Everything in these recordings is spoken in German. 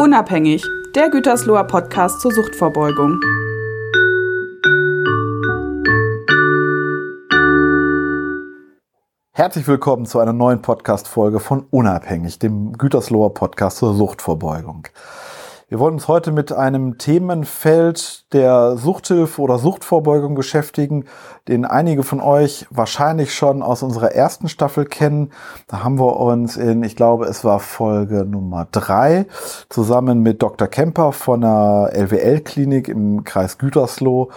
Unabhängig, der Gütersloher Podcast zur Suchtvorbeugung. Herzlich willkommen zu einer neuen Podcast-Folge von Unabhängig, dem Gütersloher Podcast zur Suchtvorbeugung. Wir wollen uns heute mit einem Themenfeld der Suchthilfe oder Suchtvorbeugung beschäftigen, den einige von euch wahrscheinlich schon aus unserer ersten Staffel kennen. Da haben wir uns in, ich glaube, es war Folge Nummer drei, zusammen mit Dr. Kemper von der LWL-Klinik im Kreis Gütersloh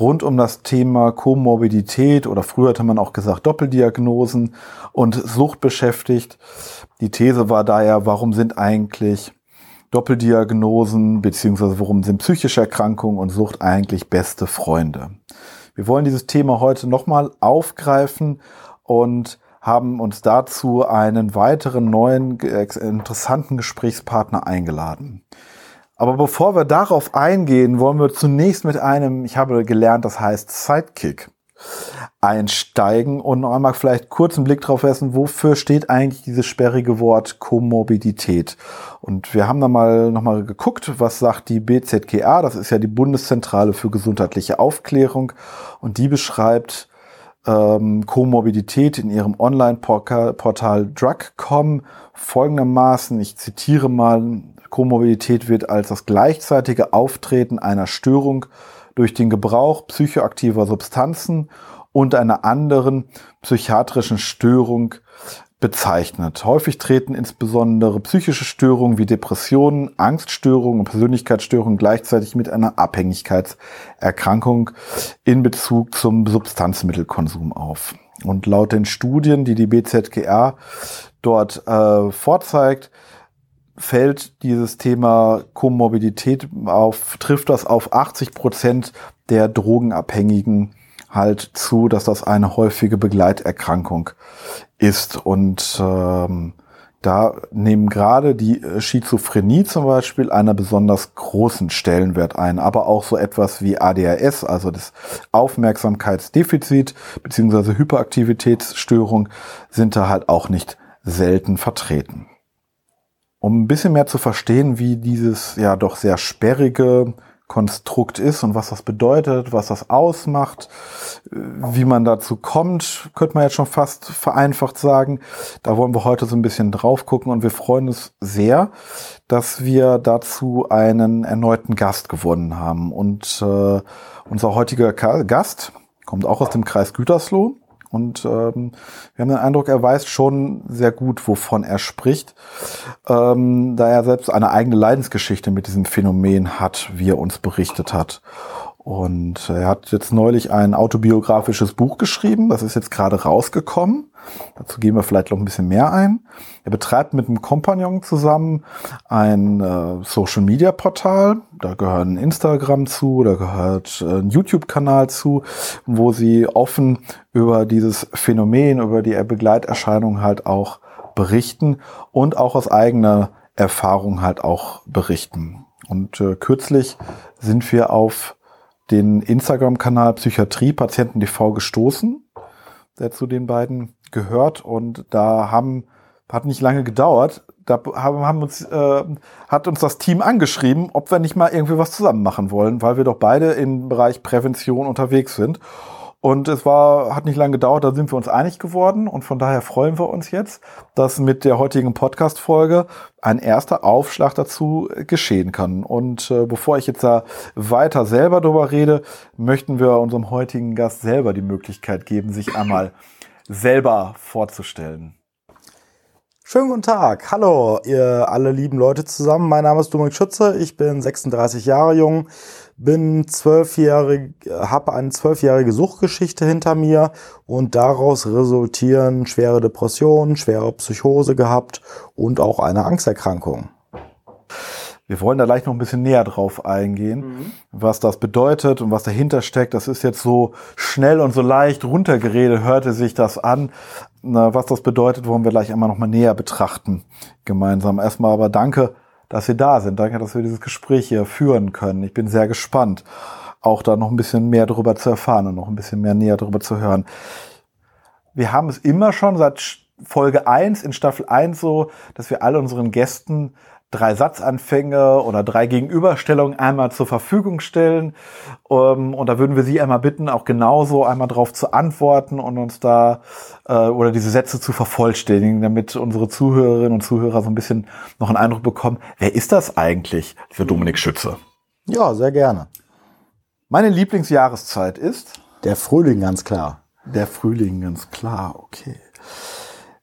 rund um das Thema Komorbidität oder früher hatte man auch gesagt Doppeldiagnosen und Sucht beschäftigt. Die These war daher, warum sind eigentlich Doppeldiagnosen beziehungsweise worum sind psychische Erkrankungen und Sucht eigentlich beste Freunde. Wir wollen dieses Thema heute nochmal aufgreifen und haben uns dazu einen weiteren neuen interessanten Gesprächspartner eingeladen. Aber bevor wir darauf eingehen, wollen wir zunächst mit einem, ich habe gelernt, das heißt Sidekick einsteigen. Und noch einmal vielleicht kurz einen Blick drauf werfen, wofür steht eigentlich dieses sperrige Wort Komorbidität? Und wir haben da mal nochmal geguckt, was sagt die BZGA, das ist ja die Bundeszentrale für gesundheitliche Aufklärung. Und die beschreibt ähm, Komorbidität in ihrem Online-Portal Drug.com folgendermaßen, ich zitiere mal, Komorbidität wird als das gleichzeitige Auftreten einer Störung durch den Gebrauch psychoaktiver Substanzen und einer anderen psychiatrischen Störung bezeichnet. Häufig treten insbesondere psychische Störungen wie Depressionen, Angststörungen und Persönlichkeitsstörungen gleichzeitig mit einer Abhängigkeitserkrankung in Bezug zum Substanzmittelkonsum auf. Und laut den Studien, die die BZGA dort äh, vorzeigt, fällt dieses Thema Komorbidität auf, trifft das auf 80 Prozent der Drogenabhängigen halt zu, dass das eine häufige Begleiterkrankung ist. Und ähm, da nehmen gerade die Schizophrenie zum Beispiel einen besonders großen Stellenwert ein, aber auch so etwas wie ADHS, also das Aufmerksamkeitsdefizit beziehungsweise Hyperaktivitätsstörung, sind da halt auch nicht selten vertreten. Um ein bisschen mehr zu verstehen, wie dieses ja doch sehr sperrige Konstrukt ist und was das bedeutet, was das ausmacht, wie man dazu kommt, könnte man jetzt schon fast vereinfacht sagen. Da wollen wir heute so ein bisschen drauf gucken und wir freuen uns sehr, dass wir dazu einen erneuten Gast gewonnen haben. Und äh, unser heutiger Gast kommt auch aus dem Kreis Gütersloh und ähm, wir haben den Eindruck, er weiß schon sehr gut, wovon er spricht, ähm, da er selbst eine eigene Leidensgeschichte mit diesem Phänomen hat, wie er uns berichtet hat. Und er hat jetzt neulich ein autobiografisches Buch geschrieben, das ist jetzt gerade rausgekommen. Dazu gehen wir vielleicht noch ein bisschen mehr ein. Er betreibt mit einem Kompagnon zusammen ein äh, Social Media Portal. Da gehört ein Instagram zu, da gehört äh, ein YouTube-Kanal zu, wo sie offen über dieses Phänomen, über die Begleiterscheinung halt auch berichten und auch aus eigener Erfahrung halt auch berichten. Und äh, kürzlich sind wir auf den Instagram-Kanal Psychiatrie Patienten TV gestoßen, der zu den beiden gehört und da haben hat nicht lange gedauert. Da haben, haben uns, äh, hat uns das Team angeschrieben, ob wir nicht mal irgendwie was zusammen machen wollen, weil wir doch beide im Bereich Prävention unterwegs sind. Und es war, hat nicht lange gedauert, da sind wir uns einig geworden und von daher freuen wir uns jetzt, dass mit der heutigen Podcast-Folge ein erster Aufschlag dazu geschehen kann. Und äh, bevor ich jetzt da weiter selber drüber rede, möchten wir unserem heutigen Gast selber die Möglichkeit geben, sich einmal selber vorzustellen. Schönen guten Tag. Hallo, ihr alle lieben Leute zusammen. Mein Name ist Dominik Schütze. Ich bin 36 Jahre jung, bin zwölfjährig, habe eine zwölfjährige Suchtgeschichte hinter mir und daraus resultieren schwere Depressionen, schwere Psychose gehabt und auch eine Angsterkrankung. Wir wollen da gleich noch ein bisschen näher drauf eingehen, mhm. was das bedeutet und was dahinter steckt. Das ist jetzt so schnell und so leicht runtergeredet, hörte sich das an. Na, was das bedeutet, wollen wir gleich einmal noch mal näher betrachten gemeinsam. Erstmal aber danke, dass Sie da sind. Danke, dass wir dieses Gespräch hier führen können. Ich bin sehr gespannt, auch da noch ein bisschen mehr darüber zu erfahren und noch ein bisschen mehr näher darüber zu hören. Wir haben es immer schon seit Folge 1 in Staffel 1 so, dass wir alle unseren Gästen drei Satzanfänge oder drei Gegenüberstellungen einmal zur Verfügung stellen. Ähm, und da würden wir Sie einmal bitten, auch genauso einmal darauf zu antworten und uns da äh, oder diese Sätze zu vervollständigen, damit unsere Zuhörerinnen und Zuhörer so ein bisschen noch einen Eindruck bekommen, wer ist das eigentlich, für Dominik Schütze? Ja, sehr gerne. Meine Lieblingsjahreszeit ist? Der Frühling, ganz klar. Der Frühling, ganz klar, okay.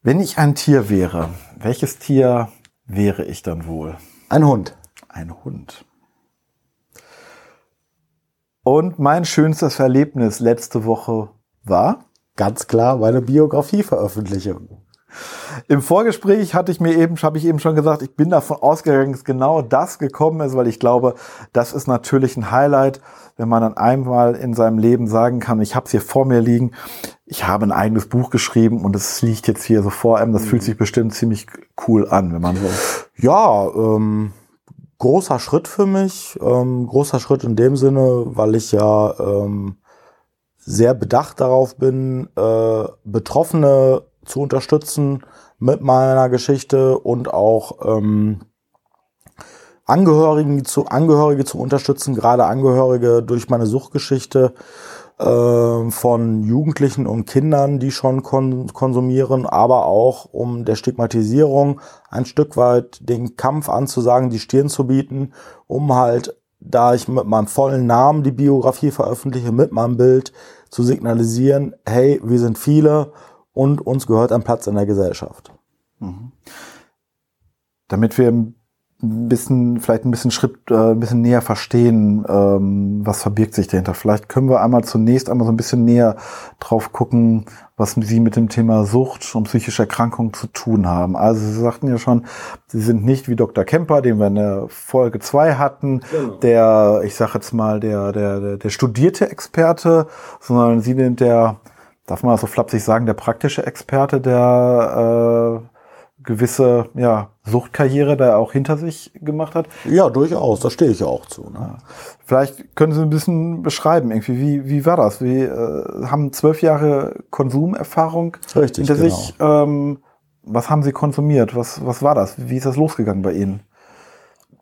Wenn ich ein Tier wäre, welches Tier wäre ich dann wohl? Ein Hund. Ein Hund. Und mein schönstes Erlebnis letzte Woche war? Ganz klar meine Biografieveröffentlichung. Im Vorgespräch hatte ich mir eben, habe ich eben schon gesagt, ich bin davon ausgegangen, dass genau das gekommen ist, weil ich glaube, das ist natürlich ein Highlight, wenn man dann einmal in seinem Leben sagen kann, ich habe es hier vor mir liegen, ich habe ein eigenes Buch geschrieben und es liegt jetzt hier so vor einem. Das mhm. fühlt sich bestimmt ziemlich cool an, wenn man so. Ja, ähm, großer Schritt für mich. Ähm, großer Schritt in dem Sinne, weil ich ja ähm, sehr bedacht darauf bin, äh, Betroffene zu unterstützen mit meiner Geschichte und auch ähm, Angehörigen zu, Angehörige zu unterstützen, gerade Angehörige durch meine Suchtgeschichte äh, von Jugendlichen und Kindern, die schon kon konsumieren, aber auch um der Stigmatisierung ein Stück weit den Kampf anzusagen, die Stirn zu bieten, um halt, da ich mit meinem vollen Namen die Biografie veröffentliche, mit meinem Bild zu signalisieren, hey, wir sind viele und uns gehört ein Platz in der Gesellschaft. Mhm. Damit wir ein bisschen, vielleicht ein bisschen Schritt, äh, ein bisschen näher verstehen, ähm, was verbirgt sich dahinter. Vielleicht können wir einmal zunächst einmal so ein bisschen näher drauf gucken, was Sie mit dem Thema Sucht und psychische Erkrankung zu tun haben. Also Sie sagten ja schon, Sie sind nicht wie Dr. Kemper, den wir in der Folge zwei hatten, genau. der, ich sage jetzt mal, der, der, der, der studierte Experte, sondern Sie sind der darf man so flapsig sagen, der praktische Experte, der äh, gewisse ja, Suchtkarriere da auch hinter sich gemacht hat. Ja, durchaus, da stehe ich auch zu. Ne? Vielleicht können Sie ein bisschen beschreiben, irgendwie, wie, wie war das? Wir äh, haben zwölf Jahre Konsumerfahrung Richtig, hinter genau. sich. Ähm, was haben Sie konsumiert? Was, was war das? Wie ist das losgegangen bei Ihnen?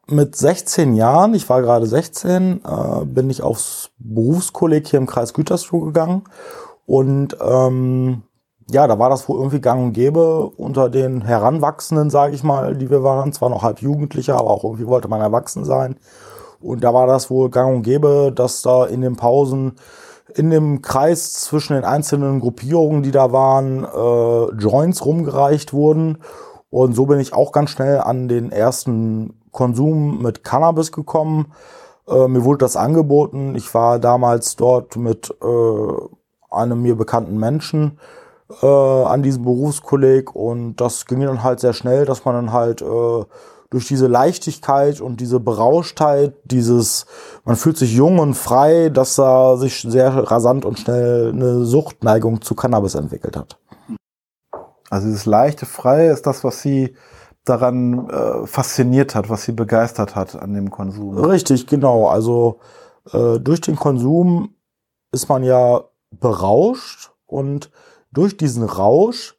Mit 16 Jahren, ich war gerade 16, äh, bin ich aufs Berufskolleg hier im Kreis Gütersloh gegangen und ähm, ja, da war das wohl irgendwie gang und gäbe unter den Heranwachsenden, sage ich mal, die wir waren. Zwar noch halb Jugendliche, aber auch irgendwie wollte man erwachsen sein. Und da war das wohl gang und gäbe, dass da in den Pausen in dem Kreis zwischen den einzelnen Gruppierungen, die da waren, äh, Joints rumgereicht wurden. Und so bin ich auch ganz schnell an den ersten Konsum mit Cannabis gekommen. Äh, mir wurde das angeboten. Ich war damals dort mit äh, einem mir bekannten Menschen äh, an diesem Berufskolleg und das ging dann halt sehr schnell, dass man dann halt äh, durch diese Leichtigkeit und diese Berauschtheit, dieses, man fühlt sich jung und frei, dass da sich sehr rasant und schnell eine Suchtneigung zu Cannabis entwickelt hat. Also dieses leichte, freie ist das, was sie daran äh, fasziniert hat, was sie begeistert hat an dem Konsum. Richtig, genau. Also äh, durch den Konsum ist man ja berauscht und durch diesen Rausch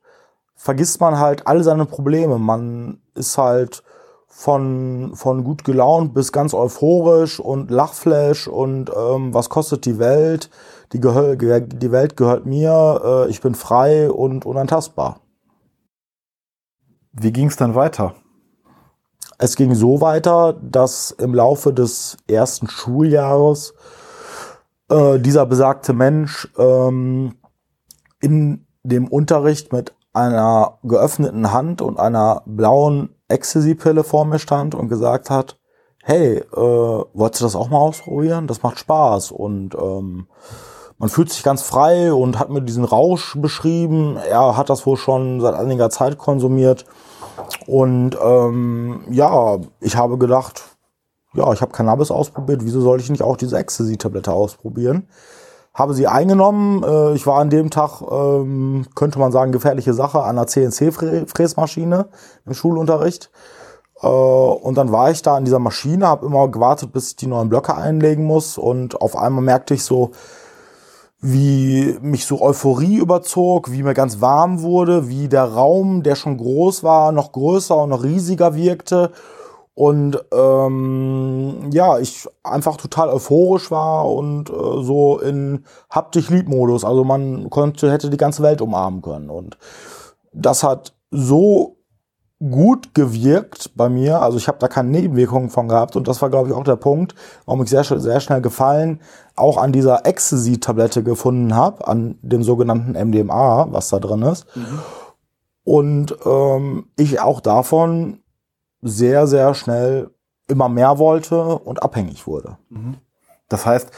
vergisst man halt all seine Probleme. Man ist halt von, von gut gelaunt bis ganz euphorisch und Lachflash und ähm, was kostet die Welt? Die, die Welt gehört mir, äh, ich bin frei und unantastbar. Wie ging es dann weiter? Es ging so weiter, dass im Laufe des ersten Schuljahres äh, dieser besagte Mensch ähm, in dem Unterricht mit einer geöffneten Hand und einer blauen Ecstasy-Pille vor mir stand und gesagt hat, hey, äh, wolltest du das auch mal ausprobieren? Das macht Spaß und ähm, man fühlt sich ganz frei und hat mir diesen Rausch beschrieben. Er hat das wohl schon seit einiger Zeit konsumiert. Und ähm, ja, ich habe gedacht, ja, ich habe Cannabis ausprobiert, wieso soll ich nicht auch diese Ecstasy-Tablette ausprobieren? Habe sie eingenommen. Äh, ich war an dem Tag, ähm, könnte man sagen, gefährliche Sache an der CNC-Fräsmaschine im Schulunterricht. Äh, und dann war ich da an dieser Maschine, habe immer gewartet, bis ich die neuen Blöcke einlegen muss. Und auf einmal merkte ich so, wie mich so Euphorie überzog, wie mir ganz warm wurde, wie der Raum, der schon groß war, noch größer und noch riesiger wirkte Und ähm, ja, ich einfach total euphorisch war und äh, so in hab dich lieb Modus. Also man konnte, hätte die ganze Welt umarmen können. Und das hat so gut gewirkt bei mir. Also ich habe da keine Nebenwirkungen von gehabt. Und das war, glaube ich, auch der Punkt, warum ich sehr, sehr schnell gefallen auch an dieser Ecstasy-Tablette gefunden habe, an dem sogenannten MDMA, was da drin ist. Mhm. Und ähm, ich auch davon sehr, sehr schnell immer mehr wollte und abhängig wurde. Mhm. Das heißt,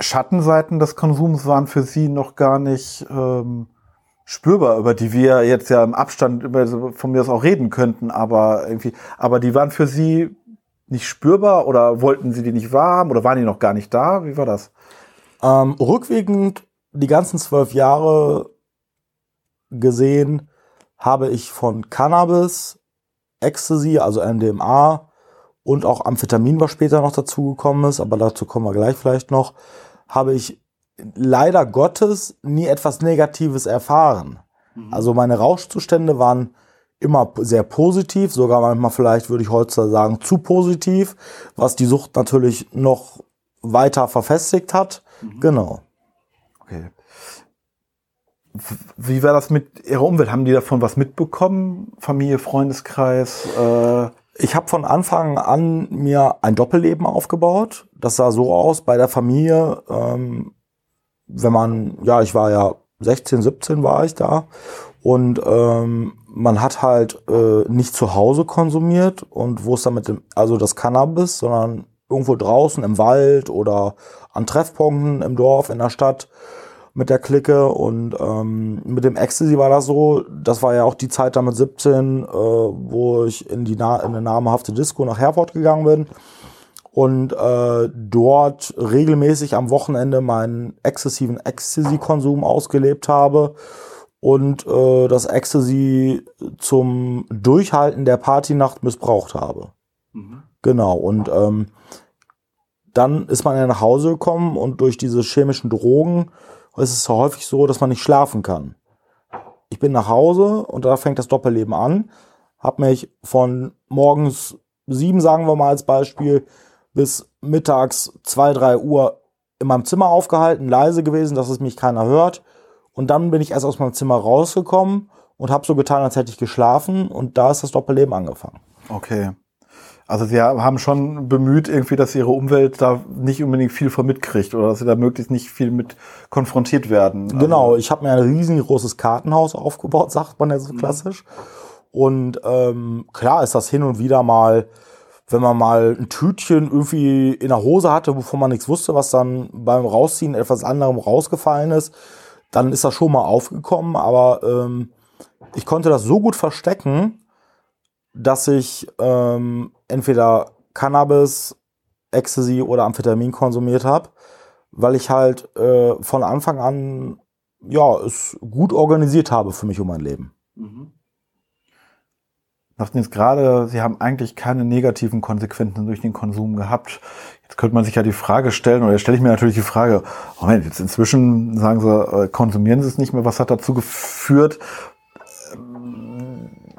Schattenseiten des Konsums waren für Sie noch gar nicht ähm, spürbar, über die wir jetzt ja im Abstand über, von mir aus auch reden könnten, aber irgendwie, aber die waren für Sie nicht spürbar oder wollten Sie die nicht wahrhaben oder waren die noch gar nicht da? Wie war das? Ähm, rückwirkend die ganzen zwölf Jahre gesehen habe ich von Cannabis Ecstasy, also MDMA und auch Amphetamin, was später noch dazugekommen ist, aber dazu kommen wir gleich vielleicht noch, habe ich leider Gottes nie etwas Negatives erfahren. Mhm. Also meine Rauschzustände waren immer sehr positiv, sogar manchmal vielleicht würde ich heute sagen zu positiv, was die Sucht natürlich noch weiter verfestigt hat. Mhm. Genau. Okay. Wie war das mit Ihrer Umwelt? Haben die davon was mitbekommen? Familie, Freundeskreis? Äh ich habe von Anfang an mir ein Doppelleben aufgebaut. Das sah so aus bei der Familie, ähm, wenn man, ja, ich war ja 16, 17 war ich da und ähm, man hat halt äh, nicht zu Hause konsumiert und wo es dann mit dem, also das Cannabis, sondern irgendwo draußen im Wald oder an Treffpunkten im Dorf, in der Stadt mit der Clique und ähm, mit dem Ecstasy war das so, das war ja auch die Zeit da mit 17, äh, wo ich in die Na in eine namhafte Disco nach Herford gegangen bin und äh, dort regelmäßig am Wochenende meinen exzessiven Ecstasy-Konsum ausgelebt habe und äh, das Ecstasy zum Durchhalten der Partynacht missbraucht habe. Mhm. Genau, und ähm, dann ist man ja nach Hause gekommen und durch diese chemischen Drogen es ist häufig so, dass man nicht schlafen kann. Ich bin nach Hause und da fängt das Doppelleben an. Hab mich von morgens sieben, sagen wir mal als Beispiel, bis mittags zwei, drei Uhr in meinem Zimmer aufgehalten, leise gewesen, dass es mich keiner hört. Und dann bin ich erst aus meinem Zimmer rausgekommen und habe so getan, als hätte ich geschlafen. Und da ist das Doppelleben angefangen. Okay. Also sie haben schon bemüht, irgendwie, dass ihre Umwelt da nicht unbedingt viel von mitkriegt oder dass sie da möglichst nicht viel mit konfrontiert werden. Also genau, ich habe mir ein riesengroßes Kartenhaus aufgebaut, sagt man ja so mhm. klassisch. Und ähm, klar ist das hin und wieder mal, wenn man mal ein Tütchen irgendwie in der Hose hatte, wovon man nichts wusste, was dann beim Rausziehen etwas anderem rausgefallen ist, dann ist das schon mal aufgekommen. Aber ähm, ich konnte das so gut verstecken, dass ich ähm, entweder Cannabis, Ecstasy oder Amphetamin konsumiert habe, weil ich halt äh, von Anfang an ja es gut organisiert habe für mich und mein Leben. Mhm. Sagten jetzt gerade, Sie haben eigentlich keine negativen Konsequenzen durch den Konsum gehabt. Jetzt könnte man sich ja die Frage stellen, oder stelle ich mir natürlich die Frage, Moment, jetzt inzwischen sagen Sie, äh, konsumieren Sie es nicht mehr, was hat dazu geführt?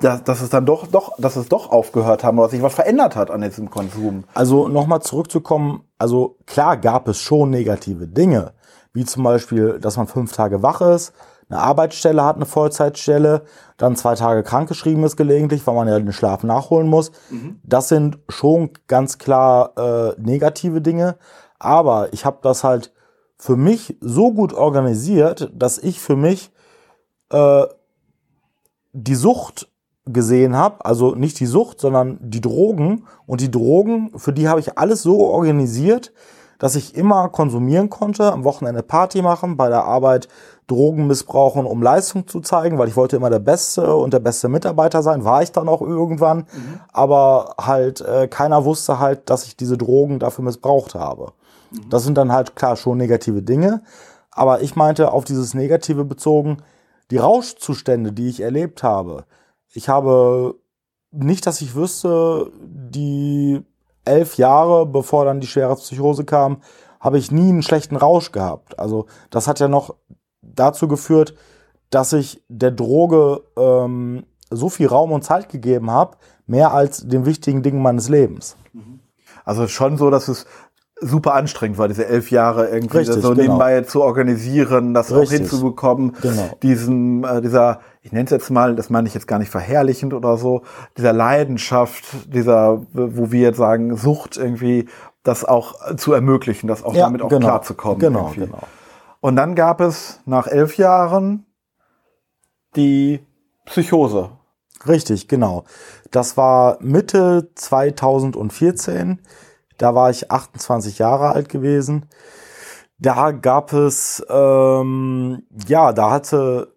Dass, dass es dann doch, doch, dass es doch aufgehört haben oder sich was verändert hat an diesem Konsum. Also nochmal zurückzukommen, also klar gab es schon negative Dinge, wie zum Beispiel, dass man fünf Tage wach ist, eine Arbeitsstelle hat, eine Vollzeitstelle, dann zwei Tage krankgeschrieben ist gelegentlich, weil man ja den Schlaf nachholen muss. Mhm. Das sind schon ganz klar äh, negative Dinge. Aber ich habe das halt für mich so gut organisiert, dass ich für mich äh, die Sucht gesehen habe, also nicht die Sucht, sondern die Drogen. Und die Drogen, für die habe ich alles so organisiert, dass ich immer konsumieren konnte, am Wochenende Party machen, bei der Arbeit Drogen missbrauchen, um Leistung zu zeigen, weil ich wollte immer der Beste und der beste Mitarbeiter sein, war ich dann auch irgendwann. Mhm. Aber halt äh, keiner wusste halt, dass ich diese Drogen dafür missbraucht habe. Mhm. Das sind dann halt klar schon negative Dinge. Aber ich meinte auf dieses Negative bezogen, die Rauschzustände, die ich erlebt habe, ich habe nicht, dass ich wüsste, die elf Jahre, bevor dann die schwere Psychose kam, habe ich nie einen schlechten Rausch gehabt. Also das hat ja noch dazu geführt, dass ich der Droge ähm, so viel Raum und Zeit gegeben habe, mehr als den wichtigen Dingen meines Lebens. Also schon so, dass es super anstrengend war, diese elf Jahre irgendwie Richtig, so genau. nebenbei zu organisieren, das auch Richtig. hinzubekommen, Genau. diesen, äh, dieser, ich nenne es jetzt mal, das meine ich jetzt gar nicht verherrlichend oder so, dieser Leidenschaft, dieser, wo wir jetzt sagen, Sucht irgendwie, das auch zu ermöglichen, das auch damit auch genau. klarzukommen. Genau, irgendwie. genau. Und dann gab es nach elf Jahren die Psychose. Richtig, genau. Das war Mitte 2014. Da war ich 28 Jahre alt gewesen. Da gab es, ähm, ja, da hatte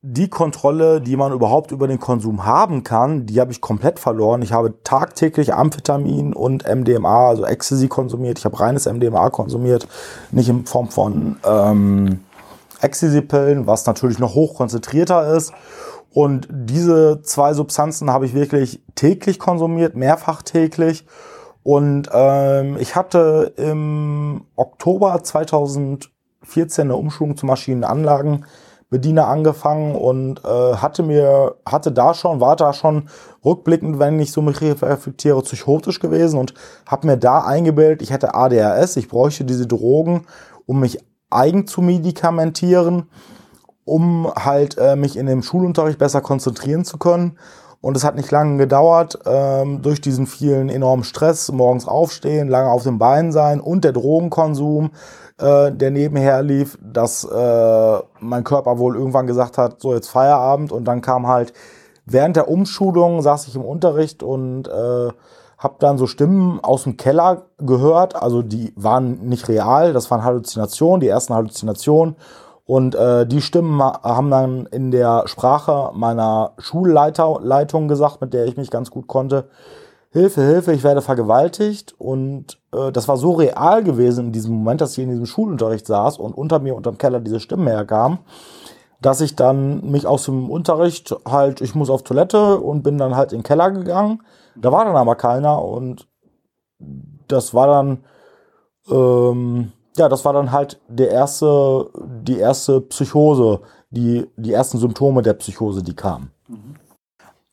die Kontrolle, die man überhaupt über den Konsum haben kann, die habe ich komplett verloren. Ich habe tagtäglich Amphetamin und MDMA, also Ecstasy konsumiert. Ich habe reines MDMA konsumiert, nicht in Form von ähm, Ecstasy-Pillen, was natürlich noch hochkonzentrierter ist. Und diese zwei Substanzen habe ich wirklich täglich konsumiert, mehrfach täglich. Und ähm, ich hatte im Oktober 2014 eine Umschulung zum Maschinenanlagenbediener angefangen und äh, hatte mir, hatte da schon, war da schon rückblickend, wenn ich so mich reflektiere, psychotisch gewesen und habe mir da eingebildet, ich hätte ADHS, ich bräuchte diese Drogen, um mich eigen zu medikamentieren um halt äh, mich in dem Schulunterricht besser konzentrieren zu können. Und es hat nicht lange gedauert, ähm, durch diesen vielen enormen Stress, morgens aufstehen, lange auf den Beinen sein und der Drogenkonsum, äh, der nebenher lief, dass äh, mein Körper wohl irgendwann gesagt hat, so jetzt Feierabend. Und dann kam halt während der Umschulung, saß ich im Unterricht und äh, habe dann so Stimmen aus dem Keller gehört. Also die waren nicht real, das waren Halluzinationen, die ersten Halluzinationen. Und äh, die Stimmen ha- haben dann in der Sprache meiner Schulleitung gesagt, mit der ich mich ganz gut konnte, Hilfe, Hilfe, ich werde vergewaltigt. Und äh, das war so real gewesen in diesem Moment, dass ich in diesem Schulunterricht saß und unter mir unterm Keller diese Stimmen herkamen, dass ich dann mich aus dem Unterricht halt, ich muss auf Toilette und bin dann halt in den Keller gegangen. Da war dann aber keiner und das war dann, ähm, ja, das war dann halt der erste, die erste Psychose, die, die ersten Symptome der Psychose, die kamen.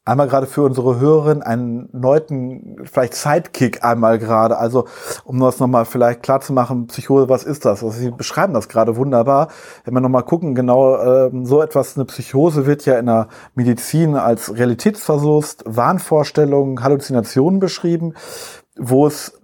Einmal gerade für unsere Hörerin einen neuen, vielleicht Sidekick einmal gerade. Also, um das nochmal vielleicht klar zu machen, Psychose, was ist das? Also, Sie beschreiben das gerade wunderbar. Wenn wir nochmal gucken, genau, ähm, so etwas, eine Psychose wird ja in der Medizin als Realitätsverlust, Wahnvorstellungen, Halluzinationen beschrieben, wo es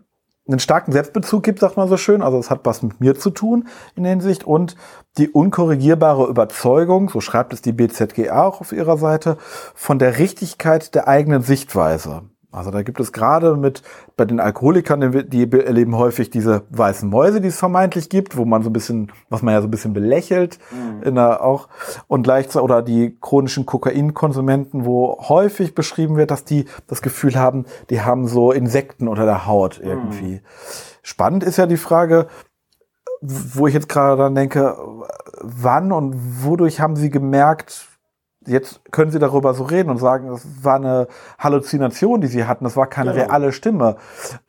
einen starken Selbstbezug gibt, sagt man so schön. Also es hat was mit mir zu tun in der Hinsicht und die unkorrigierbare Überzeugung, so schreibt es die BZGA auch auf ihrer Seite, von der Richtigkeit der eigenen Sichtweise. Also da gibt es gerade mit bei den Alkoholikern, die erleben häufig diese weißen Mäuse, die es vermeintlich gibt, wo man so ein bisschen, was man ja so ein bisschen belächelt, in der auch. Und gleichzeitig oder die chronischen Kokainkonsumenten, wo häufig beschrieben wird, dass die das Gefühl haben, die haben so Insekten unter der Haut irgendwie. Spannend ist ja die Frage, wo ich jetzt gerade dann denke, wann und wodurch haben Sie gemerkt, jetzt können Sie darüber so reden und sagen, das war eine Halluzination, die Sie hatten, das war keine Genau. reale Stimme.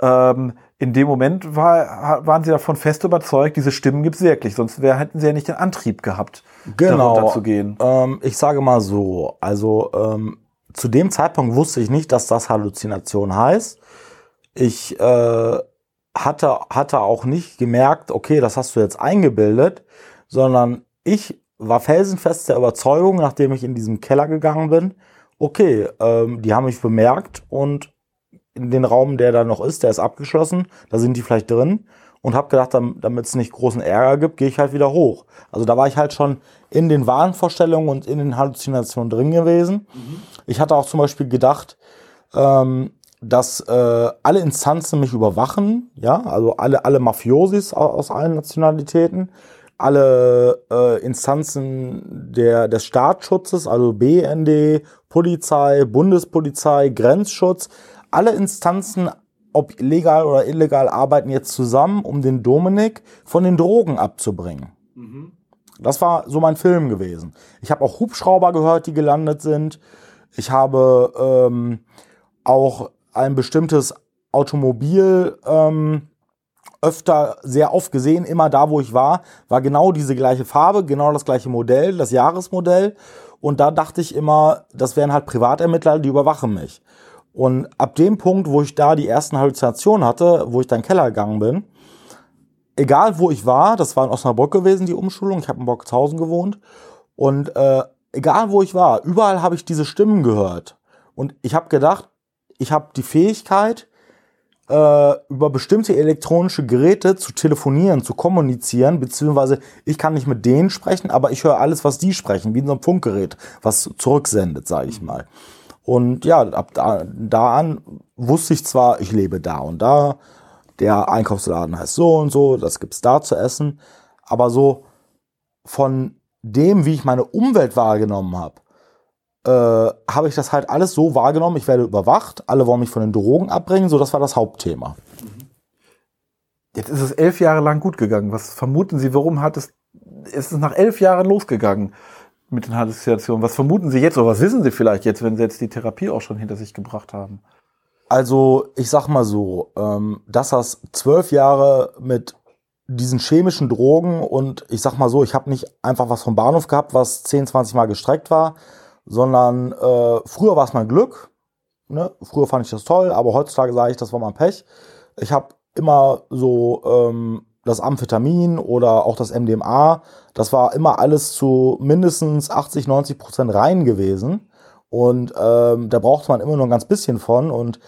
Ähm, in dem Moment war, waren Sie davon fest überzeugt, diese Stimmen gibt es wirklich, sonst wär, hätten Sie ja nicht den Antrieb gehabt, Genau. darunter zu gehen. Ähm, ich sage mal so, also ähm, zu dem Zeitpunkt wusste ich nicht, dass das Halluzination heißt. Ich äh, hatte, hatte auch nicht gemerkt, okay, das hast du jetzt eingebildet, sondern ich war felsenfest der Überzeugung, nachdem ich in diesen Keller gegangen bin, okay, ähm, die haben mich bemerkt und in den Raum, der da noch ist, der ist abgeschlossen, da sind die vielleicht drin und habe gedacht, dam- damit es nicht großen Ärger gibt, gehe ich halt wieder hoch. Also da war ich halt schon in den Wahnvorstellungen und in den Halluzinationen drin gewesen. Ich hatte auch zum Beispiel gedacht, ähm, dass äh, alle Instanzen mich überwachen, ja, also alle, alle Mafiosis aus, aus allen Nationalitäten, alle äh, Instanzen der, des Staatsschutzes, also BND, Polizei, Bundespolizei, Grenzschutz, alle Instanzen, ob legal oder illegal, arbeiten jetzt zusammen, um den Dominik von den Drogen abzubringen. Das war so mein Film gewesen. Ich habe auch Hubschrauber gehört, die gelandet sind. Ich habe ähm, auch ein bestimmtes Automobil ähm, öfter sehr oft gesehen. Immer da, wo ich war, war genau diese gleiche Farbe, genau das gleiche Modell, das Jahresmodell. Und da dachte ich immer, das wären halt Privatermittler, die überwachen mich. Und ab dem Punkt, wo ich da die ersten Halluzinationen hatte, wo ich dann Keller gegangen bin, egal wo ich war, das war in Osnabrück gewesen, die Umschulung, ich habe in Bockshausen gewohnt, und äh, egal wo ich war, überall habe ich diese Stimmen gehört. Und ich habe gedacht, ich habe die Fähigkeit, äh, über bestimmte elektronische Geräte zu telefonieren, zu kommunizieren, beziehungsweise ich kann nicht mit denen sprechen, aber ich höre alles, was die sprechen, wie in so einem Funkgerät, was zurücksendet, sage ich mal. Und ja, ab da, da an wusste ich zwar, ich lebe da und da, der Einkaufsladen heißt so und so, das gibt's da zu essen, aber so von dem, wie ich meine Umwelt wahrgenommen habe, äh, habe ich das halt alles so wahrgenommen, ich werde überwacht, alle wollen mich von den Drogen abbringen, so das war das Hauptthema. Jetzt ist es elf Jahre lang gut gegangen. Was vermuten Sie, warum hat es, ist es nach elf Jahren losgegangen mit den Halluzinationen? Was vermuten Sie jetzt oder was wissen Sie vielleicht jetzt, wenn Sie jetzt die Therapie auch schon hinter sich gebracht haben? Also ich sag mal so, ähm, dass das zwölf Jahre mit diesen chemischen Drogen und ich sag mal so, ich habe nicht einfach was vom Bahnhof gehabt, was 10, 20 Mal gestreckt war, sondern äh, früher war es mein Glück. Ne? Früher fand ich das toll, aber heutzutage sage ich, das war mein Pech. Ich habe immer so ähm, das Amphetamin oder auch das MDMA, das war immer alles zu mindestens 80, 90 Prozent rein gewesen. Und ähm, da brauchte man immer nur ein ganz bisschen von. Und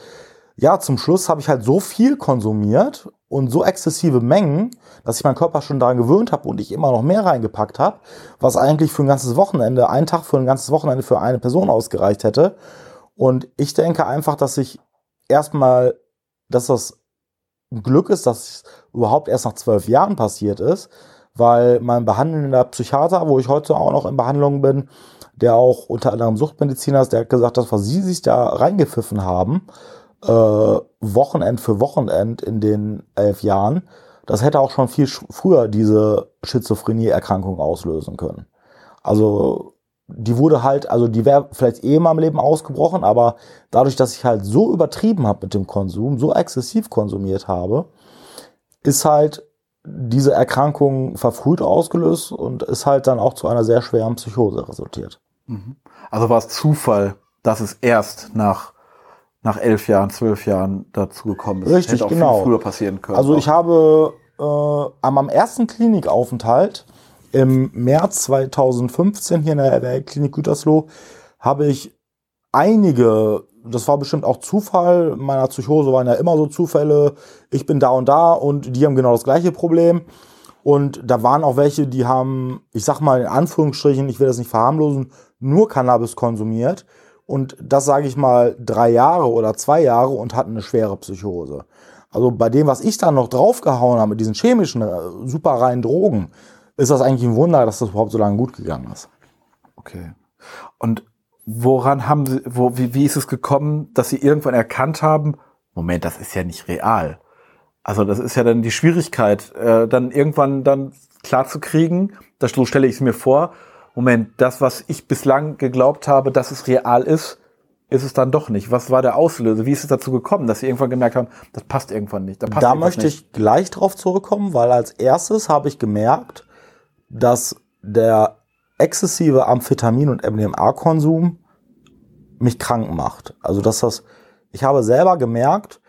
ja, zum Schluss habe ich halt so viel konsumiert und so exzessive Mengen, dass ich meinen Körper schon daran gewöhnt habe und ich immer noch mehr reingepackt habe, was eigentlich für ein ganzes Wochenende, ein Tag für ein ganzes Wochenende für eine Person ausgereicht hätte. Und ich denke einfach, dass ich erstmal, dass das Glück ist, dass es überhaupt erst nach zwölf Jahren passiert ist, weil mein behandelnder Psychiater, wo ich heute auch noch in Behandlung bin, der auch unter anderem Suchtmediziner ist, der hat gesagt, das, was Sie sich da reingepfiffen haben, äh, Wochenend für Wochenend in den elf Jahren, das hätte auch schon viel früher diese Schizophrenie-Erkrankung auslösen können. Also die wurde halt, also die wäre vielleicht eh in meinem Leben ausgebrochen, aber dadurch, dass ich halt so übertrieben habe mit dem Konsum, so exzessiv konsumiert habe, ist halt diese Erkrankung verfrüht ausgelöst und ist halt dann auch zu einer sehr schweren Psychose resultiert. Mhm. Also war es Zufall, dass es erst nach nach elf Jahren, zwölf Jahren dazu gekommen ist. Richtig, Hätte auch genau. Viel früher passieren können. Also ich habe äh, am ersten Klinikaufenthalt im März 2015 hier in der, der Klinik Gütersloh habe ich einige, das war bestimmt auch Zufall, meiner Psychose waren ja immer so Zufälle, ich bin da und da und die haben genau das gleiche Problem. Und da waren auch welche, die haben, ich sag mal in Anführungsstrichen, ich will das nicht verharmlosen, nur Cannabis konsumiert und das sage ich mal drei Jahre oder zwei Jahre und hatten eine schwere Psychose. Also bei dem, was ich dann noch draufgehauen habe mit diesen chemischen, äh, super reinen Drogen, ist das eigentlich ein Wunder, dass das überhaupt so lange gut gegangen ist. Okay. Und woran haben Sie, wo, wie, wie ist es gekommen, dass Sie irgendwann erkannt haben, Moment, das ist ja nicht real. Also das ist ja dann die Schwierigkeit, äh, dann irgendwann dann klar zu so stelle ich es mir vor, Moment, das, was ich bislang geglaubt habe, dass es real ist, ist es dann doch nicht. Was war der Auslöser? Wie ist es dazu gekommen, dass Sie irgendwann gemerkt haben, das passt irgendwann nicht? Da, da möchte nicht. ich gleich drauf zurückkommen, weil als erstes habe ich gemerkt, dass der exzessive Amphetamin- und MDMA-Konsum mich krank macht. Also dass das, ich habe selber gemerkt,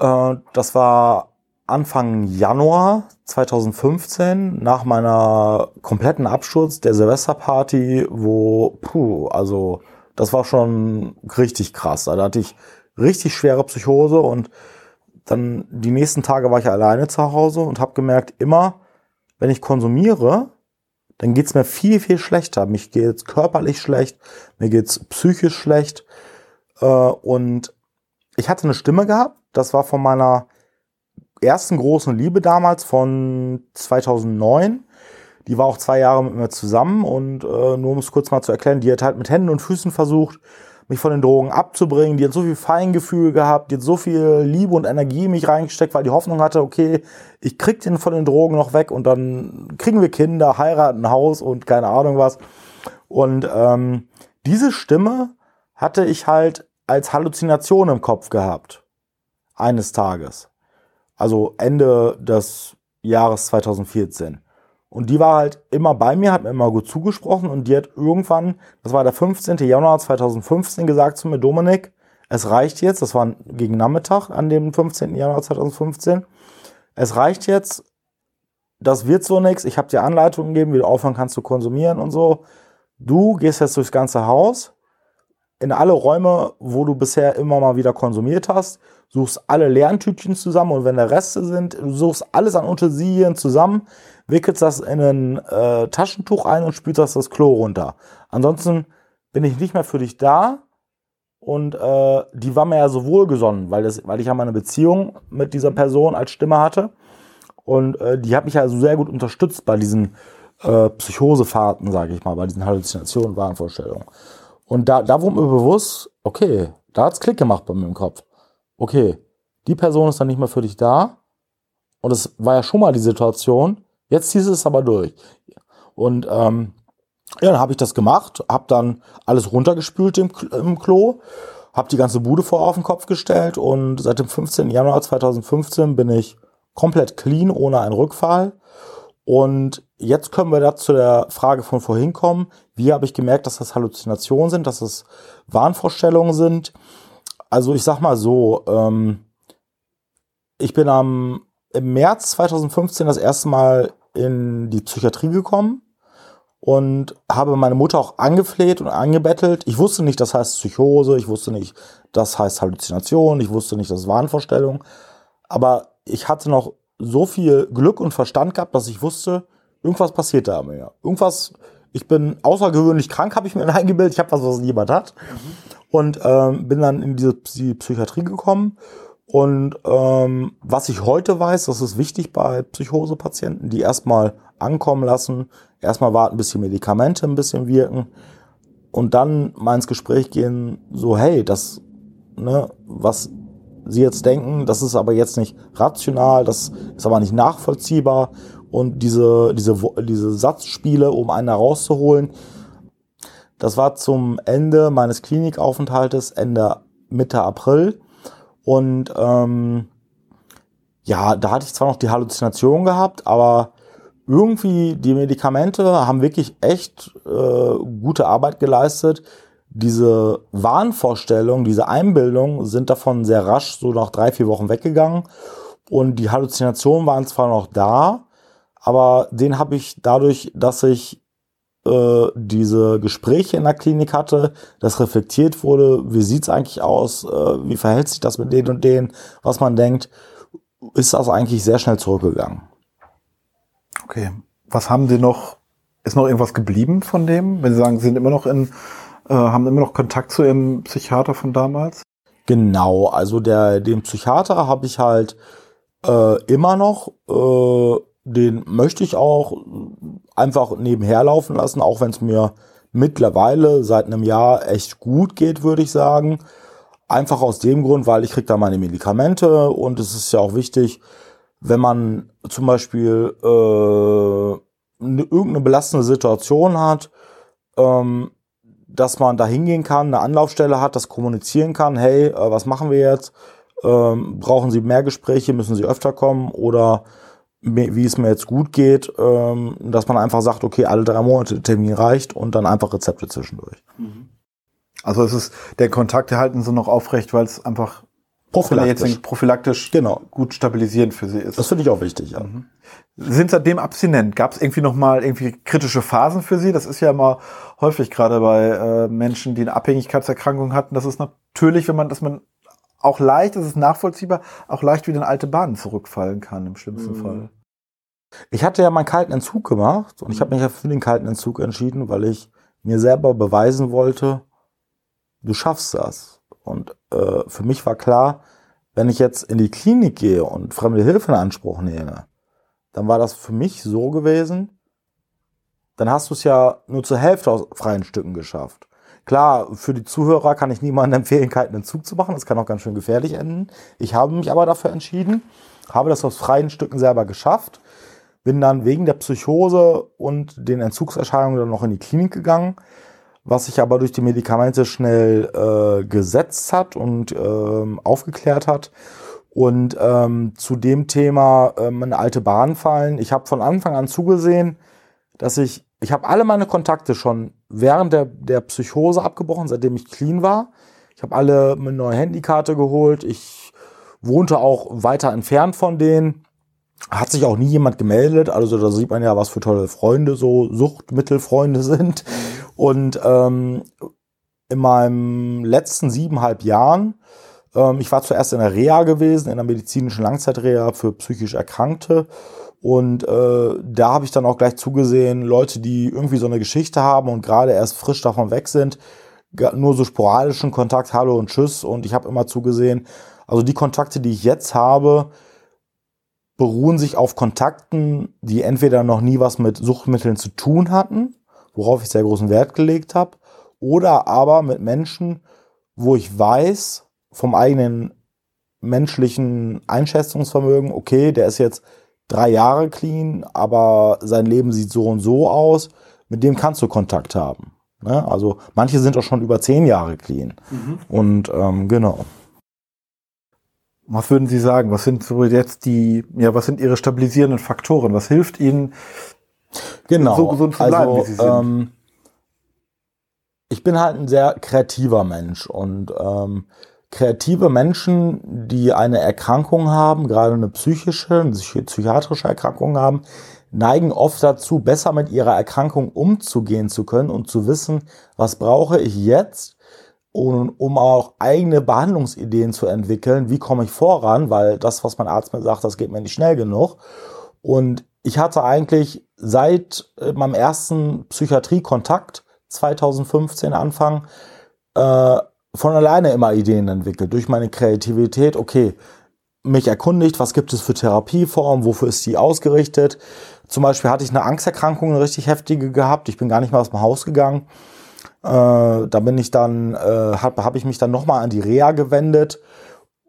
äh, das war Anfang Januar 2015 nach meiner kompletten Absturz der Silvesterparty, wo, puh, also das war schon richtig krass. Da hatte ich richtig schwere Psychose und dann die nächsten Tage war ich alleine zu Hause und habe gemerkt, immer wenn ich konsumiere, dann geht's mir viel, viel schlechter. Mich geht's körperlich schlecht, mir geht's psychisch schlecht. Äh, und ich hatte eine Stimme gehabt, das war von meiner ersten großen Liebe damals von 2009. Die war auch zwei Jahre mit mir zusammen und äh, nur um es kurz mal zu erklären, die hat halt mit Händen und Füßen versucht, mich von den Drogen abzubringen. Die hat so viel Feingefühl gehabt, die hat so viel Liebe und Energie in mich reingesteckt, weil die Hoffnung hatte, okay, ich krieg den von den Drogen noch weg und dann kriegen wir Kinder, heiraten, Haus und keine Ahnung was. Und ähm, diese Stimme hatte ich halt als Halluzination im Kopf gehabt. Eines Tages also Ende des Jahres 2014. Und die war halt immer bei mir, hat mir immer gut zugesprochen und die hat irgendwann, das war der 15. Januar 2015, gesagt zu mir, Dominik, es reicht jetzt, das war gegen Nachmittag an dem 15. Januar 2015, es reicht jetzt, das wird so nichts, ich habe dir Anleitungen gegeben, wie du aufhören kannst zu konsumieren und so. Du gehst jetzt durchs ganze Haus, in alle Räume, wo du bisher immer mal wieder konsumiert hast, suchst alle leeren Tütchen zusammen und wenn da Reste sind, du suchst alles an Utensilien zusammen, wickelst das in ein äh, Taschentuch ein und spülst das das Klo runter. Ansonsten bin ich nicht mehr für dich da und äh, die war mir ja so wohlgesonnen, weil, das, weil ich ja meine Beziehung mit dieser Person als Stimme hatte und äh, die hat mich ja so sehr gut unterstützt bei diesen äh, Psychosefahrten, sage ich mal, bei diesen Halluzinationen, Wahnvorstellungen. Und da, da wurde mir bewusst, okay, da hat's Klick gemacht bei mir im Kopf. Okay, die Person ist dann nicht mehr für dich da. Und es war ja schon mal die Situation. Jetzt du es aber durch. Und ähm, ja, dann habe ich das gemacht, habe dann alles runtergespült im, im Klo, habe die ganze Bude vor auf den Kopf gestellt und seit dem 15. Januar 2015 bin ich komplett clean, ohne einen Rückfall. Und jetzt können wir da zu der Frage von vorhin kommen. Wie habe ich gemerkt, dass das Halluzinationen sind, dass es Wahnvorstellungen sind? Also ich sag mal so, ähm, ich bin am im März 2015 das erste Mal in die Psychiatrie gekommen und habe meine Mutter auch angefleht und angebettelt. Ich wusste nicht, das heißt Psychose, ich wusste nicht, das heißt Halluzination, ich wusste nicht, das ist Wahnvorstellung. Aber ich hatte noch so viel Glück und Verstand gehabt, dass ich wusste, irgendwas passiert da mir. Irgendwas, ich bin außergewöhnlich krank, habe ich mir eingebildet. Ich habe was, was niemand hat. Und ähm, bin dann in diese die Psychiatrie gekommen. Und ähm, was ich heute weiß, das ist wichtig bei Psychosepatienten, die erstmal ankommen lassen, erstmal warten, bis die Medikamente ein bisschen wirken und dann mal ins Gespräch gehen, so hey, das, ne, was Sie jetzt denken, das ist aber jetzt nicht rational, das ist aber nicht nachvollziehbar und diese, diese, diese Satzspiele, um einen da rauszuholen, das war zum Ende meines Klinikaufenthaltes, Ende Mitte April. Und ähm, ja, da hatte ich zwar noch die Halluzination gehabt, aber irgendwie die Medikamente haben wirklich echt äh, gute Arbeit geleistet diese Wahnvorstellungen, diese Einbildungen sind davon sehr rasch so nach drei, vier Wochen weggegangen. Und die Halluzinationen waren zwar noch da, aber den habe ich dadurch, dass ich äh, diese Gespräche in der Klinik hatte, das reflektiert wurde, wie sieht's eigentlich aus, äh, wie verhält sich das mit denen und denen, was man denkt, ist das eigentlich sehr schnell zurückgegangen. Okay. Was haben Sie noch, ist noch irgendwas geblieben von dem? Wenn Sie sagen, Sie sind immer noch in äh, haben immer noch Kontakt zu ihrem Psychiater von damals? Genau, also der, den Psychiater habe ich halt äh, immer noch. Äh, den möchte ich auch einfach nebenher laufen lassen, auch wenn es mir mittlerweile seit einem Jahr echt gut geht, würde ich sagen. Einfach aus dem Grund, weil ich kriege da meine Medikamente und es ist ja auch wichtig, wenn man zum Beispiel äh, eine, irgendeine belastende Situation hat, ähm, dass man da hingehen kann, eine Anlaufstelle hat, das kommunizieren kann, hey, äh, was machen wir jetzt? Ähm, brauchen Sie mehr Gespräche, müssen Sie öfter kommen oder wie es mir jetzt gut geht, ähm, dass man einfach sagt, okay, alle drei Monate Termin reicht und dann einfach Rezepte zwischendurch. Mhm. Also es ist, der Kontakt erhalten Sie noch aufrecht, weil es einfach prophylaktisch, prophylaktisch genau. gut stabilisierend für Sie ist. Das finde ich auch wichtig, ja. Mhm. Sind seitdem abstinent? Gab es irgendwie noch mal irgendwie kritische Phasen für Sie? Das ist ja immer häufig gerade bei äh, Menschen, die eine Abhängigkeitserkrankung hatten. Das ist natürlich, wenn man, dass man auch leicht, das ist nachvollziehbar, auch leicht wieder in alte Bahnen zurückfallen kann im schlimmsten mhm. Fall. Ich hatte ja meinen kalten Entzug gemacht und ich habe mich ja für den kalten Entzug entschieden, weil ich mir selber beweisen wollte, du schaffst das. Und äh, für mich war klar, wenn ich jetzt in die Klinik gehe und fremde Hilfe in Anspruch nehme, dann war das für mich so gewesen, dann hast du es ja nur zur Hälfte aus freien Stücken geschafft. Klar, für die Zuhörer kann ich niemandem empfehlen, kalten Entzug zu machen. Das kann auch ganz schön gefährlich enden. Ich habe mich aber dafür entschieden, habe das aus freien Stücken selber geschafft, bin dann wegen der Psychose und den Entzugserscheinungen dann noch in die Klinik gegangen, was sich aber durch die Medikamente schnell äh, gesetzt hat und äh, aufgeklärt hat. Und ähm, zu dem Thema ähm, eine alte Bahn fallen. Ich habe von Anfang an zugesehen, dass ich, ich habe alle meine Kontakte schon während der, der Psychose abgebrochen, seitdem ich clean war. Ich habe alle eine neue Handykarte geholt. Ich wohnte auch weiter entfernt von denen. Hat sich auch nie jemand gemeldet. Also da sieht man ja, was für tolle Freunde so Suchtmittelfreunde sind. Und ähm, in meinem letzten siebeneinhalb Jahren ähm, ich war zuerst in der Reha gewesen, in der medizinischen Langzeitreha für psychisch Erkrankte. Und äh, da habe ich dann auch gleich zugesehen, Leute, die irgendwie so eine Geschichte haben und gerade erst frisch davon weg sind, nur so sporadischen Kontakt, Hallo und Tschüss. Und ich habe immer zugesehen, also die Kontakte, die ich jetzt habe, beruhen sich auf Kontakten, die entweder noch nie was mit Suchtmitteln zu tun hatten, worauf ich sehr großen Wert gelegt habe, oder aber mit Menschen, wo ich weiß, vom eigenen menschlichen Einschätzungsvermögen, okay, der ist jetzt drei Jahre clean, aber sein Leben sieht so und so aus, mit dem kannst du Kontakt haben. Ne? Also manche sind auch schon über zehn Jahre clean. Mhm. Und ähm, genau. Was würden Sie sagen? Was sind so jetzt die, ja, was sind Ihre stabilisierenden Faktoren? Was hilft Ihnen, genau. so gesund zu bleiben, also, wie Sie sind? Ähm, ich bin halt ein sehr kreativer Mensch und ähm, kreative Menschen, die eine Erkrankung haben, gerade eine psychische, eine psychiatrische Erkrankung haben, neigen oft dazu, besser mit ihrer Erkrankung umzugehen zu können und zu wissen, was brauche ich jetzt, um, um auch eigene Behandlungsideen zu entwickeln. Wie komme ich voran? Weil das, was mein Arzt mir sagt, das geht mir nicht schnell genug. Und ich hatte eigentlich seit äh, meinem ersten Psychiatriekontakt 2015 Anfang äh, von alleine immer Ideen entwickelt, durch meine Kreativität, okay, mich erkundigt, was gibt es für Therapieformen, wofür ist die ausgerichtet. Zum Beispiel hatte ich eine Angsterkrankung, eine richtig heftige gehabt. Ich bin gar nicht mal aus dem Haus gegangen. Äh, da bin ich dann, äh, habe hab ich mich dann nochmal an die Reha gewendet,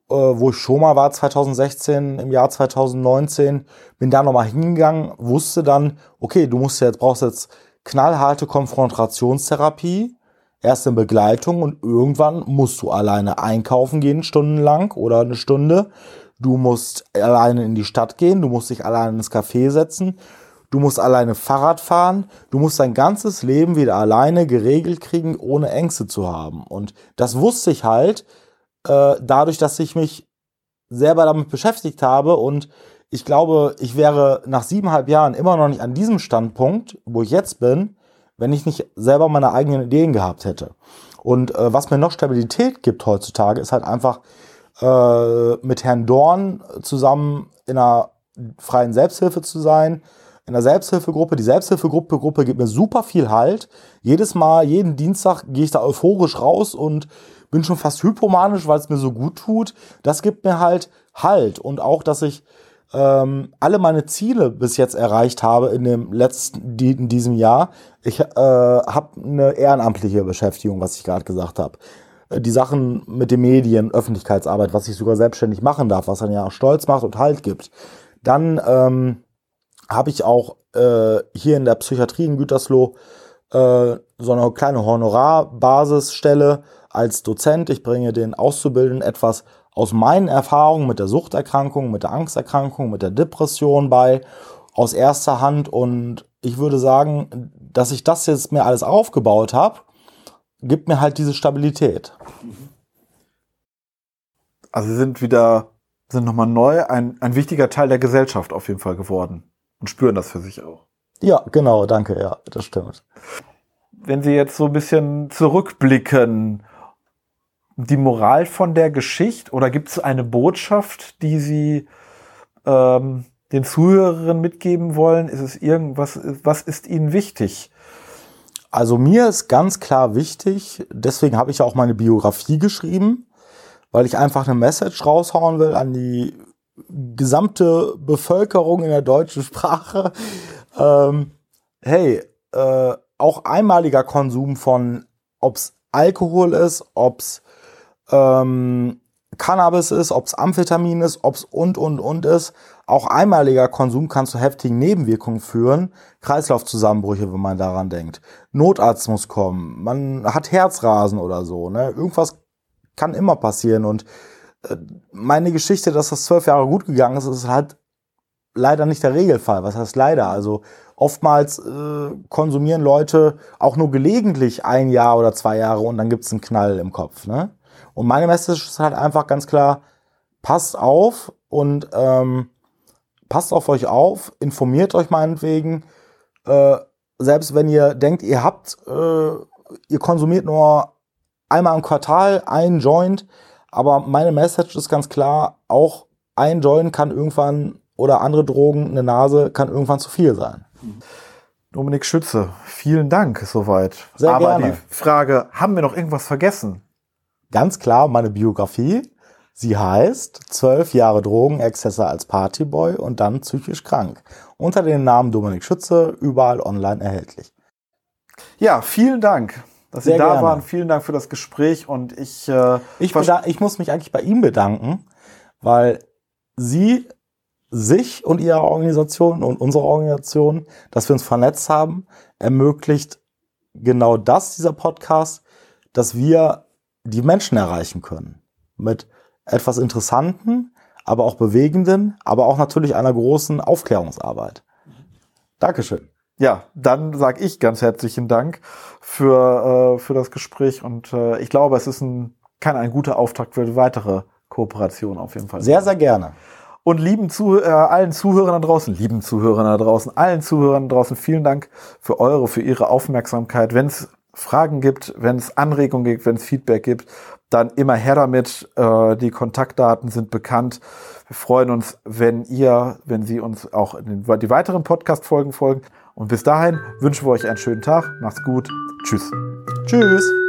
wo ich schon mal war 2016, im Jahr 2019. Bin da nochmal hingegangen, wusste dann, okay, du musst jetzt, brauchst jetzt knallharte Konfrontationstherapie erst in Begleitung und irgendwann musst du alleine einkaufen gehen, stundenlang oder eine Stunde. Du musst alleine in die Stadt gehen, du musst dich alleine ins Café setzen, du musst alleine Fahrrad fahren, du musst dein ganzes Leben wieder alleine geregelt kriegen, ohne Ängste zu haben. Und das wusste ich halt äh, dadurch, dass ich mich selber damit beschäftigt habe und ich glaube, ich wäre nach siebeneinhalb Jahren immer noch nicht an diesem Standpunkt, wo ich jetzt bin, wenn ich nicht selber meine eigenen Ideen gehabt hätte. Und äh, was mir noch Stabilität gibt heutzutage, ist halt einfach äh, mit Herrn Dorn zusammen in einer freien Selbsthilfe zu sein, in der Selbsthilfegruppe. Die Selbsthilfegruppe Gruppe gibt mir super viel Halt. Jedes Mal, jeden Dienstag gehe ich da euphorisch raus und bin schon fast hypomanisch, weil es mir so gut tut. Das gibt mir halt Halt und auch, dass ich ähm, alle meine Ziele bis jetzt erreicht habe in dem letzten, in diesem Jahr. Ich äh, habe eine ehrenamtliche Beschäftigung, was ich gerade gesagt habe. Äh, die Sachen mit den Medien, Öffentlichkeitsarbeit, was ich sogar selbstständig machen darf, was dann ja stolz macht und Halt gibt. Dann ähm, habe ich auch äh, hier in der Psychiatrie in Gütersloh so eine kleine Honorarbasisstelle als Dozent. Ich bringe den Auszubildenden etwas aus meinen Erfahrungen mit der Suchterkrankung, mit der Angsterkrankung, mit der Depression bei, aus erster Hand. Und ich würde sagen, dass ich das jetzt mir alles aufgebaut habe, gibt mir halt diese Stabilität. Also sind wieder, sind nochmal neu, ein, ein wichtiger Teil der Gesellschaft auf jeden Fall geworden und spüren das für sich auch. Ja, genau, danke, ja, das stimmt. Wenn Sie jetzt so ein bisschen zurückblicken, die Moral von der Geschichte oder gibt es eine Botschaft, die Sie ähm, den Zuhörerinnen mitgeben wollen? Ist es irgendwas, was ist Ihnen wichtig? Also mir ist ganz klar wichtig, deswegen habe ich ja auch meine Biografie geschrieben, weil ich einfach eine Message raushauen will an die gesamte Bevölkerung in der deutschen Sprache. Ähm, hey, äh, auch einmaliger Konsum von, ob's Alkohol ist, ob's ähm, Cannabis ist, ob es Amphetamin ist, ob es und, und, und ist. Auch einmaliger Konsum kann zu heftigen Nebenwirkungen führen. Kreislaufzusammenbrüche, wenn man daran denkt. Notarzt muss kommen. Man hat Herzrasen oder so. Ne? Irgendwas kann immer passieren. Und äh, meine Geschichte, dass das zwölf Jahre gut gegangen ist, ist halt leider nicht der Regelfall. Was heißt leider? Also oftmals äh, konsumieren Leute auch nur gelegentlich ein Jahr oder zwei Jahre und dann gibt's einen Knall im Kopf. Ne? Und meine Message ist halt einfach ganz klar, passt auf und ähm, passt auf euch auf, informiert euch meinetwegen. Äh, selbst wenn ihr denkt, ihr habt, äh, ihr konsumiert nur einmal im Quartal ein Joint, aber meine Message ist ganz klar, auch ein Joint kann irgendwann oder andere Drogen, eine Nase kann irgendwann zu viel sein. Dominik Schütze, vielen Dank soweit. Sehr Aber gerne. die Frage, haben wir noch irgendwas vergessen? Ganz klar meine Biografie. Sie heißt zwölf Jahre Drogenexzesse als Partyboy und dann psychisch krank. Unter dem Namen Dominik Schütze, überall online erhältlich. Ja, vielen Dank, dass Sie Sehr da gerne. waren. Vielen Dank für das Gespräch und ich, äh, Ich, ich muss mich eigentlich bei ihm bedanken, weil Sie sich und Ihre Organisation und unsere Organisation, dass wir uns vernetzt haben, ermöglicht genau das, dieser Podcast, dass wir die Menschen erreichen können. Mit etwas Interessanten, aber auch bewegenden, aber auch natürlich einer großen Aufklärungsarbeit. Dankeschön. ja, dann sage ich ganz herzlichen Dank für, äh, für das Gespräch und äh, ich glaube, es ist ein, kann ein guter Auftakt für weitere Kooperationen auf jeden Fall. Sehr, sehr gerne. Und lieben zu, äh, allen Zuhörern da draußen, lieben Zuhörern da draußen, allen Zuhörern da draußen, vielen Dank für eure, für ihre Aufmerksamkeit. Wenn es Fragen gibt, wenn es Anregungen gibt, wenn es Feedback gibt, dann immer her damit. Äh, die Kontaktdaten sind bekannt. Wir freuen uns, wenn ihr, wenn Sie uns auch in den, die weiteren Podcast-Folgen folgen. Und bis dahin wünschen wir euch einen schönen Tag. Macht's gut. Tschüss. Tschüss.